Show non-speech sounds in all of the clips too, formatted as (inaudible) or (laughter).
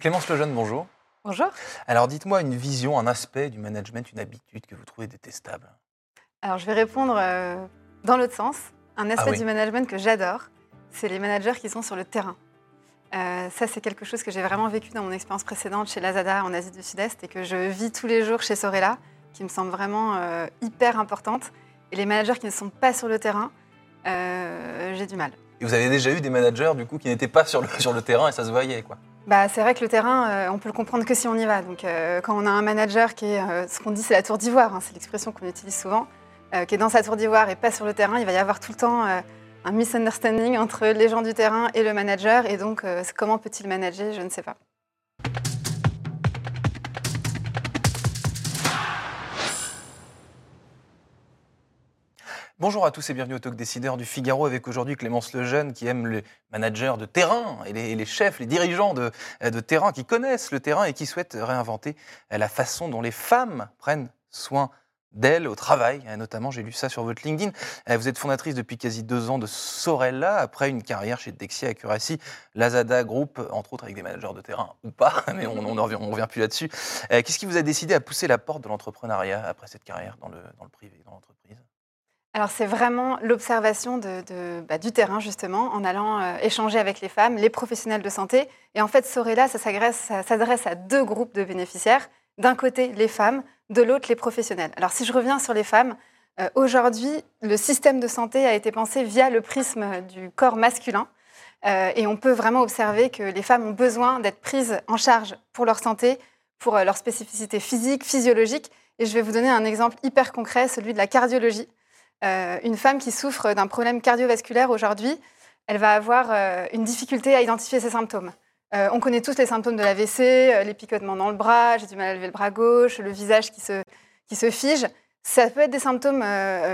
Clémence Lejeune, bonjour. Bonjour. Alors dites-moi une vision, un aspect du management, une habitude que vous trouvez détestable. Alors je vais répondre euh, dans l'autre sens. Un aspect Ah oui. du management que j'adore, c'est les managers qui sont sur le terrain. Euh, ça, c'est quelque chose que j'ai vraiment vécu dans mon expérience précédente chez Lazada en Asie du Sud-Est et que je vis tous les jours chez Sorella, qui me semble vraiment euh, hyper importante. Et les managers qui ne sont pas sur le terrain, j'ai du mal. Et vous avez déjà eu des managers du coup qui n'étaient pas sur le, (laughs) sur le terrain et ça se voyait quoi. Bah, c'est vrai que le terrain, euh, on peut le comprendre que si on y va. Donc, euh, quand on a un manager qui est, euh, ce qu'on dit, c'est la tour d'ivoire, hein, c'est l'expression qu'on utilise souvent, qui est dans sa tour d'ivoire et pas sur le terrain, il va y avoir tout le temps un misunderstanding entre les gens du terrain et le manager. Et donc, comment peut-il manager Je ne sais pas. Bonjour à tous et bienvenue au Talk Décideur du Figaro avec aujourd'hui Clémence Lejeune qui aime les managers de terrain et les, chefs, les dirigeants de, de terrain qui connaissent le terrain et qui souhaitent réinventer la façon dont les femmes prennent soin d'elles au travail. Notamment, j'ai lu ça sur votre LinkedIn. Vous êtes fondatrice depuis quasi deux ans de Sorella après une carrière chez Dexia Accuracy, Lazada Group, entre autres avec des managers de terrain ou pas, (laughs) mais on ne revient plus là-dessus. Qu'est-ce qui vous a décidé à pousser la porte de l'entrepreneuriat après cette carrière dans le, dans le privé, dans l'entreprise? Alors, c'est vraiment l'observation bah, du terrain, justement, en allant euh, échanger avec les femmes, les professionnels de santé. Et en fait, Sorella, ça s'adresse à deux groupes de bénéficiaires. D'un côté, les femmes, de l'autre, les professionnels. Alors, si je reviens sur les femmes, euh, aujourd'hui, le système de santé a été pensé via le prisme du corps masculin. Euh, et on peut vraiment observer que les femmes ont besoin d'être prises en charge pour leur santé, pour leur spécificité physique, physiologique. Et je vais vous donner un exemple hyper concret, celui de la cardiologie. Euh, une femme qui souffre d'un problème cardiovasculaire aujourd'hui, elle va avoir euh, une difficulté à identifier ses symptômes. Euh, on connaît tous les symptômes de l'AVC, les picotements dans le bras, j'ai du mal à lever le bras gauche, le visage qui se, qui se fige. Ça peut être des symptômes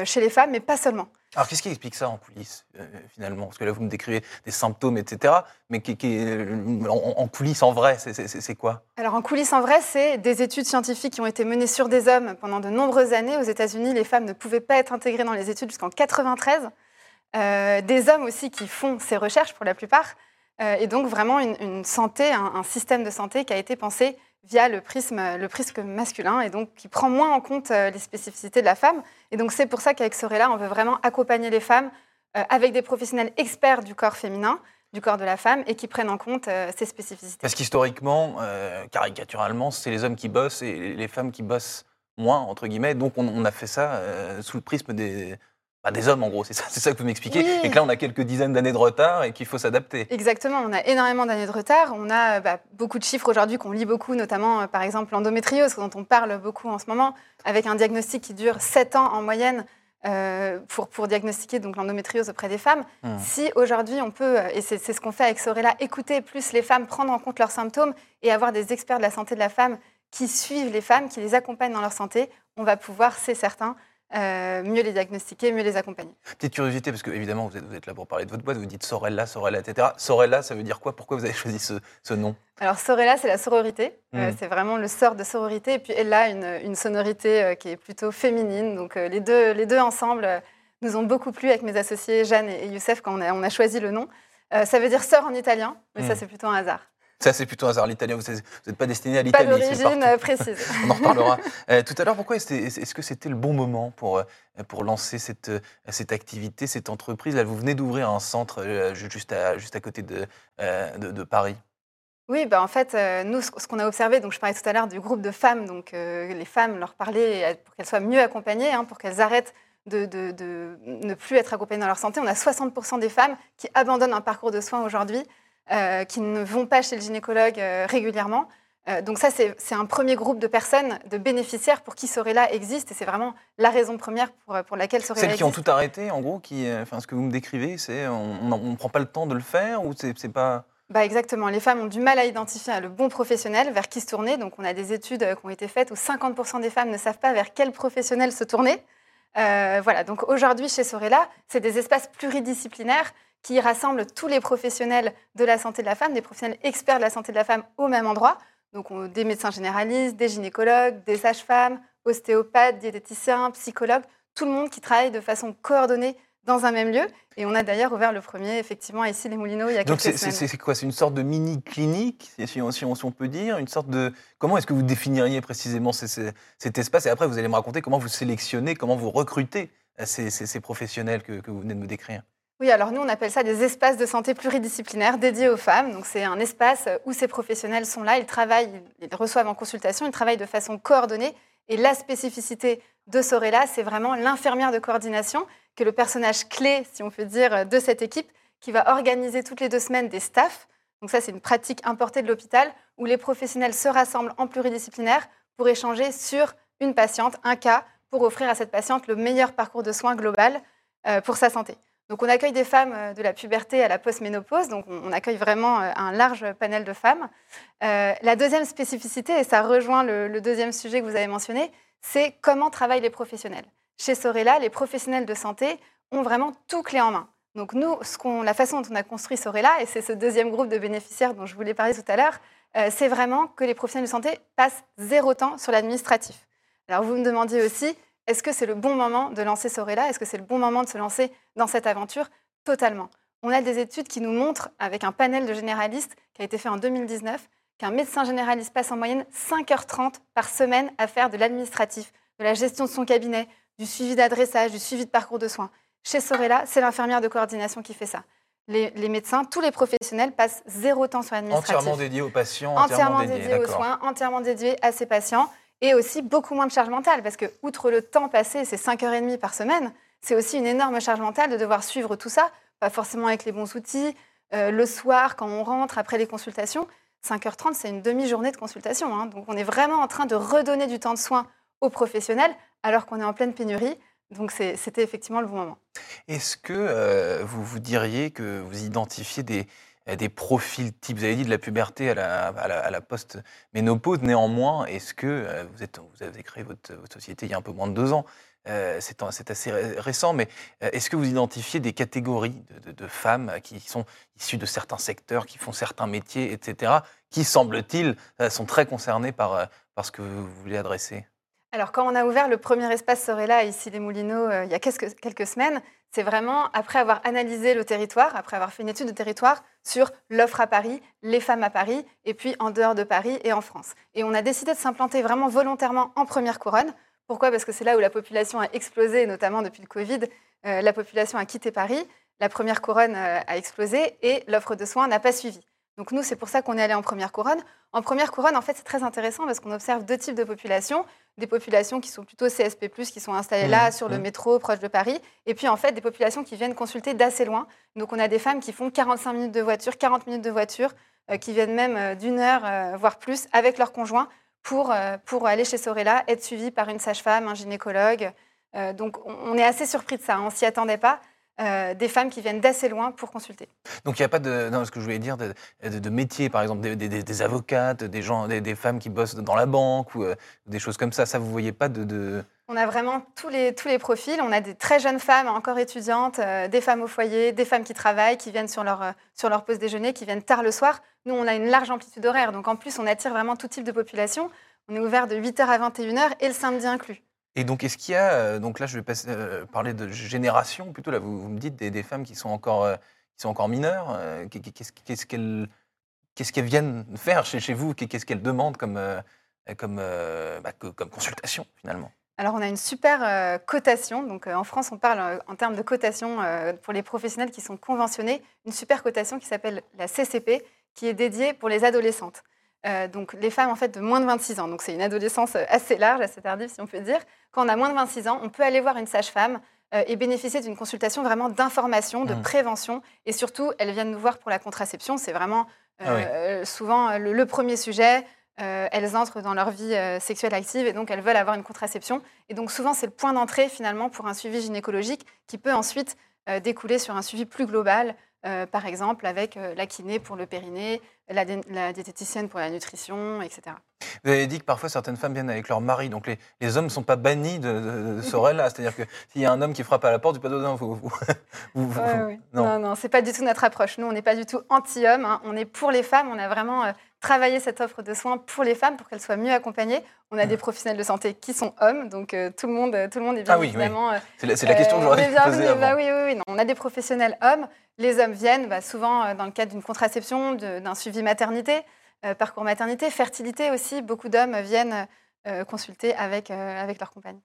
chez les femmes, mais pas seulement. Alors, qu'est-ce qui explique ça en coulisses, euh, finalement? Parce que là, vous me décrivez des symptômes, etc. Mais euh, en, en coulisses, en vrai, c'est- quoi? Alors en coulisses, en vrai, c'est des études scientifiques qui ont été menées sur des hommes pendant de nombreuses années. Aux États-Unis, les femmes ne pouvaient pas être intégrées dans les études jusqu'en 93. Euh, des hommes aussi qui font ces recherches pour la plupart. Et donc vraiment une, santé, un système de santé qui a été pensé via le prisme, masculin et donc qui prend moins en compte euh, les spécificités de la femme. Et donc c'est pour ça qu'avec Sorella, on veut vraiment accompagner les femmes euh, avec des professionnels experts du corps féminin, du corps de la femme et qui prennent en compte euh, ces spécificités. Parce qu'historiquement, caricaturalement, c'est les hommes qui bossent et les femmes qui bossent moins, entre guillemets. Donc, on, a fait ça sous le prisme des, bah, des hommes, en gros. C'est ça, ça que vous m'expliquez. Oui. Et que là, on a quelques dizaines d'années de retard et qu'il faut s'adapter. Exactement, on a énormément d'années de retard. On a bah, beaucoup de chiffres aujourd'hui qu'on lit beaucoup, notamment euh, par exemple l'endométriose, dont on parle beaucoup en ce moment, avec un diagnostic qui dure 7 ans en moyenne euh, pour, pour diagnostiquer donc l'endométriose auprès des femmes. Hmm. Si aujourd'hui on peut, euh, et c'est c'est ce qu'on fait avec Sorella, écouter plus les femmes, prendre en compte leurs symptômes et avoir des experts de la santé de la femme qui suivent les femmes, qui les accompagnent dans leur santé, on va pouvoir, c'est certain, euh, mieux les diagnostiquer, mieux les accompagner. Petite curiosité, parce que évidemment, vous êtes, vous êtes là pour parler de votre boîte. Vous dites Sorella, Sorella, etc. Sorella, ça veut dire quoi? Pourquoi vous avez choisi ce, ce nom? Alors Sorella, c'est la sororité. Euh, Mm. c'est vraiment le sort de sororité. Et puis Ella, une, une sonorité euh, qui est plutôt féminine. Donc euh, les, deux, les deux ensemble euh, nous ont beaucoup plu avec mes associés Jeanne et, et Youssef quand on a, on a choisi le nom. Euh, ça veut dire sœur en italien, mais ça Mm. c'est plutôt un hasard. Ça, c'est plutôt un hasard. L'italien, vous n'êtes pas destiné à Pas l'Italie. c'est d'origine euh, précise. (laughs) On en reparlera. (laughs) Euh, tout à l'heure, pourquoi est-ce que c'était le bon moment pour, euh, pour lancer cette, cette activité, cette entreprise? Là, vous venez d'ouvrir un centre ju- juste, à, juste à côté de, de, de Paris. Oui, bah en fait, euh, nous, ce qu'on a observé, donc je parlais tout à l'heure du groupe de femmes, donc euh, les femmes leur parler pour qu'elles soient mieux accompagnées, hein, pour qu'elles arrêtent de, de- de ne plus être accompagnées dans leur santé. On a 60% des femmes qui abandonnent un parcours de soins aujourd'hui, euh, qui ne vont pas chez le gynécologue euh, régulièrement. Euh, donc ça, c'est un premier groupe de personnes, de bénéficiaires pour qui Sorella existe, et c'est vraiment la raison première pour, pour laquelle Sorella Celles qui ont existe. tout arrêté, en gros, qui, enfin, ce que vous me décrivez, c'est on ne prend pas le temps de le faire ou c'est pas. Bah exactement. Les femmes ont du mal à identifier le bon professionnel vers qui se tourner. Donc, on a des études qui ont été faites où 50% des femmes ne savent pas vers quel professionnel se tourner. Euh, voilà. Donc, aujourd'hui, chez Sorella, c'est des espaces pluridisciplinaires qui rassemblent tous les professionnels de la santé de la femme, des professionnels experts de la santé de la femme au même endroit. Donc, on- des médecins généralistes, des gynécologues, des sages-femmes, ostéopathes, diététiciens, psychologues, tout le monde qui travaille de façon coordonnée dans un même lieu. Et on a d'ailleurs ouvert le premier, effectivement, ici, les Moulineaux, il y a quelques Donc semaines. c'est quoi? C'est une sorte de mini-clinique, si, on, si on peut dire? Une sorte de... Comment est-ce que vous définiriez précisément cet espace? Et après, vous allez me raconter comment vous sélectionnez, comment vous recrutez ces, ces, professionnels que, que vous venez de me décrire. Oui, alors nous, on appelle ça des espaces de santé pluridisciplinaires dédiés aux femmes. Donc, c'est un espace où ces professionnels sont là, ils travaillent, ils reçoivent en consultation, ils travaillent de façon coordonnée. Et la spécificité de Sorella, c'est vraiment l'infirmière de coordination, qui est le personnage clé, si on peut dire, de cette équipe, qui va organiser toutes les deux semaines des staffs. Donc, ça, c'est une pratique importée de l'hôpital où les professionnels se rassemblent en pluridisciplinaire pour échanger sur une patiente, un cas, pour offrir à cette patiente le meilleur parcours de soins global euh, pour sa santé. Donc on accueille des femmes euh, de la puberté à la postménopause, donc on accueille vraiment euh, un large panel de femmes. Euh, la deuxième spécificité, et ça rejoint le, deuxième sujet que vous avez mentionné, c'est comment travaillent les professionnels. Chez Sorella, les professionnels de santé ont vraiment tout clé en main. Donc nous, la façon dont on a construit Sorella, et c'est ce deuxième groupe de bénéficiaires dont je voulais parler tout à l'heure, c'est vraiment que les professionnels de santé passent zéro temps sur l'administratif. Alors vous me demandiez aussi, est-ce que c'est le bon moment de lancer Sorella Est-ce que c'est le bon moment de se lancer dans cette aventure? Totalement. On a des études qui nous montrent, avec un panel de généralistes qui a été fait en 2019, qu'un médecin généraliste passe en moyenne 5h30 par semaine à faire de l'administratif, de la gestion de son cabinet, du suivi d'adressage, du suivi de parcours de soins. Chez Sorella, c'est l'infirmière de coordination qui fait ça. Les, médecins, tous les professionnels passent zéro temps sur l'administratif. Entièrement dédié aux patients, entièrement, entièrement dédié aux soins, entièrement dédié à ses patients et aussi beaucoup moins de charge mentale, parce que outre le temps passé, c'est 5h30 par semaine, c'est aussi une énorme charge mentale de devoir suivre tout ça, pas forcément avec les bons outils, euh, le soir quand on rentre après les consultations. 5h30, c'est une demi-journée de consultation. Hein. donc on est vraiment en train de redonner du temps de soins aux professionnels alors qu'on est en pleine pénurie. Donc c'était effectivement le bon moment. Est-ce que euh, vous vous diriez que vous identifiez des, des profils types. Vous avez dit de la puberté à la, à la, post-ménopause. Néanmoins, est-ce que euh, vous, avez créé votre, société il y a un peu moins de deux ans euh, c'est assez récent, mais euh, est-ce que vous identifiez des catégories de, femmes qui sont issues de certains secteurs, qui font certains métiers, etc., qui, semble-t-il, sont très concernées par, par ce que vous voulez adresser? Alors, quand on a ouvert le premier espace Sorella ici les Moulineaux il y a quelques, quelques semaines, c'est vraiment après avoir analysé le territoire, après avoir fait une étude de territoire sur l'offre à Paris, les femmes à Paris, et puis en dehors de Paris et en France. Et on a décidé de s'implanter vraiment volontairement en première couronne. Pourquoi? Parce que c'est là où la population a explosé, notamment depuis le Covid. Euh, la population a quitté Paris, la première couronne euh, a explosé et l'offre de soins n'a pas suivi. Donc nous, c'est pour ça qu'on est allé en première couronne. En première couronne, en fait, c'est très intéressant parce qu'on observe deux types de populations. Des populations qui sont plutôt CSP+, qui sont installées là, mmh, sur le mmh. métro, proche de Paris. Et puis, en fait, des populations qui viennent consulter d'assez loin. Donc, on a des femmes qui font 45 minutes de voiture, 40 minutes de voiture, euh, qui viennent même euh, d'une heure, euh, voire plus, avec leur conjoint pour, pour aller chez Sorella, être suivies par une sage-femme, un gynécologue. donc, on est assez surpris de ça. Hein. On ne s'y attendait pas. Euh, des femmes qui viennent d'assez loin pour consulter. Donc il n'y a pas de, non, ce que je voulais dire, de, de, métier, par exemple des, avocates, des, gens, des, femmes qui bossent dans la banque ou euh, des choses comme ça. Ça, vous voyez pas de, On a vraiment tous les, tous les profils. On a des très jeunes femmes, encore étudiantes, euh, des femmes au foyer, des femmes qui travaillent, qui viennent sur leur, sur leur pause déjeuner, qui viennent tard le soir. Nous, on a une large amplitude horaire. Donc en plus, on attire vraiment tout type de population. On est ouvert de 8h à 21h et le samedi inclus. Et donc, est-ce qu'il y a, euh, donc là, je vais euh, parler de génération plutôt, là, vous, me dites des, femmes qui sont encore, euh, qui sont encore mineures, qu'est-ce qu'elles viennent faire chez, chez vous? Qu'est-ce qu'elles demandent comme, bah, comme consultation, finalement? Alors, on a une super cotation. Donc, en France, on parle en termes de cotation pour les professionnels qui sont conventionnés, une super cotation qui s'appelle la CCP, qui est dédiée pour les adolescentes. Euh, donc les femmes en fait de moins de 26 ans. Donc c'est une adolescence euh, assez large, assez tardive si on peut dire. Quand on a moins de 26 ans, on peut aller voir une sage-femme euh, et bénéficier d'une consultation vraiment d'information, de mmh. prévention. Et surtout, elles viennent nous voir pour la contraception. C'est vraiment ah souvent le, premier sujet. elles entrent dans leur vie sexuelle active et donc elles veulent avoir une contraception. Et donc souvent, c'est le point d'entrée finalement pour un suivi gynécologique qui peut ensuite découler sur un suivi plus global euh, par exemple avec euh, la kiné pour le périnée, la, diététicienne pour la nutrition, etc. Vous avez dit que parfois certaines femmes viennent avec leur mari, donc les, les hommes ne sont pas bannis de, de, de Sorel-là. C'est-à-dire que s'il y a un homme qui frappe à la porte, du pas non, vous, vous, vous, (laughs) vous ouais, ouais. Non, non, non c'est pas du tout notre approche. Nous, on n'est pas du tout anti-homme. Hein. On est pour les femmes. On a vraiment euh, travaillé cette offre de soins pour les femmes, pour qu'elles soient mieux accompagnées. On a mmh. des professionnels de santé qui sont hommes, donc euh, tout, le monde, tout le monde est bien ah oui, évidemment. Oui. C'est la, la, question que j'aurais posée. Bah, oui, oui, oui. Non, on a des professionnels hommes. Les hommes viennent bah, souvent euh, dans le cadre d'une contraception, d'un suivi maternité. Euh, parcours maternité, fertilité aussi. Beaucoup d'hommes viennent euh, consulter avec, euh, avec leur compagne.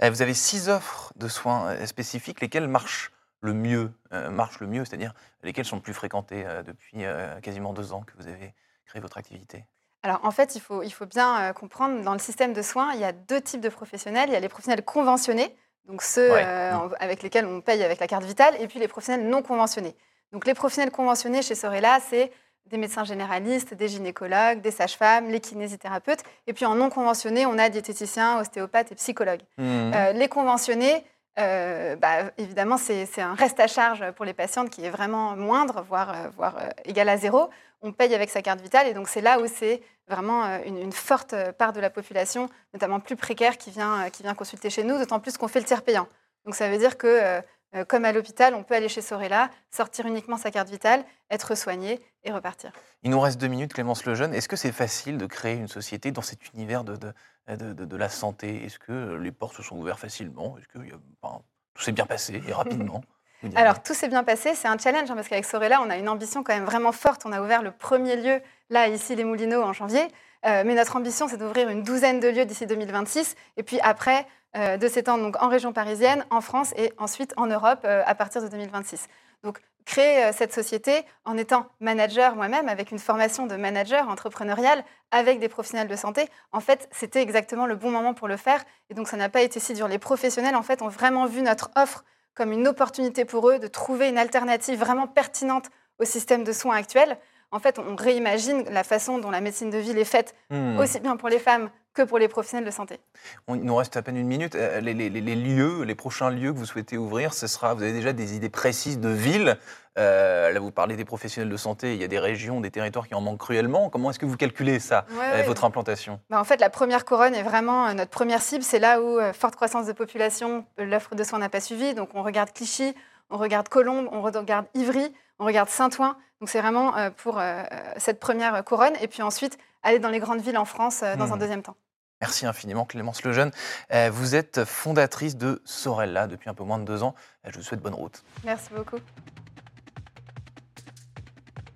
Vous avez six offres de soins spécifiques, lesquelles marchent le mieux, marchent le mieux, c'est-à-dire lesquelles sont le plus fréquentées depuis quasiment deux ans que vous avez créé votre activité? Alors en fait, il faut, il faut bien comprendre, dans le système de soins, il y a deux types de professionnels. Il y a les professionnels conventionnés, donc ceux ouais. euh, avec lesquels on paye avec la carte vitale, et puis les professionnels non conventionnés. Donc les professionnels conventionnés chez Sorella, c'est des médecins généralistes, des gynécologues, des sages-femmes, les kinésithérapeutes. Et puis en non conventionné, on a diététiciens, ostéopathes et psychologues. Mmh. Euh, les conventionnés, euh, bah, évidemment, c'est un reste à charge pour les patientes qui est vraiment moindre, voire, euh, voire euh, égal à zéro. On paye avec sa carte vitale et donc c'est là où c'est vraiment une, une, forte part de la population, notamment plus précaire, qui vient, qui vient consulter chez nous, d'autant plus qu'on fait le tiers payant. Donc ça veut dire que comme à l'hôpital, on peut aller chez Sorella, sortir uniquement sa carte vitale, être soigné et repartir. Il nous reste deux minutes, Clémence Lejeune. Est-ce que c'est facile de créer une société dans cet univers de, de, de, de la santé? Est-ce que les portes se sont ouvertes facilement? Est-ce que enfin, tout s'est bien passé et rapidement? (laughs) Alors, tout s'est bien passé. C'est un challenge hein, parce qu'avec Sorella, on a une ambition quand même vraiment forte. On a ouvert le premier lieu, là, ici, les Moulineaux, en janvier. Euh, mais notre ambition, c'est d'ouvrir une douzaine de lieux d'ici 2026. Et puis après, euh, de s'étendre donc en région parisienne, en France et ensuite en Europe euh, à partir de 2026. Donc, créer euh, cette société en étant manager moi-même, avec une formation de manager entrepreneurial, avec des professionnels de santé, en fait, c'était exactement le bon moment pour le faire. Et donc, ça n'a pas été si dur. Les professionnels, en fait, ont vraiment vu notre offre comme une opportunité pour eux de trouver une alternative vraiment pertinente au système de soins actuel. En fait, on réimagine la façon dont la médecine de ville est faite, mmh. aussi bien pour les femmes que pour les professionnels de santé. On, il nous reste à peine une minute. Les, les, les, lieux, les prochains lieux que vous souhaitez ouvrir, ce sera, vous avez déjà des idées précises de villes. Euh, là, vous parlez des professionnels de santé. Il y a des régions, des territoires qui en manquent cruellement. Comment est-ce que vous calculez ça, ouais, euh, ouais. votre implantation? Bah, En fait, la première couronne est vraiment euh, notre première cible. C'est là où, euh, forte croissance de population, l'offre de soins n'a pas suivi. Donc, on regarde Clichy, on regarde Colombes, on regarde Ivry, on regarde Saint-Ouen. Donc, c'est vraiment euh, pour euh, cette première couronne. Et puis ensuite, aller dans les grandes villes en France dans mmh. un deuxième temps. Merci infiniment Clémence Lejeune. Euh, vous êtes fondatrice de Sorella depuis un peu moins de deux ans. Je vous souhaite bonne route. Merci beaucoup.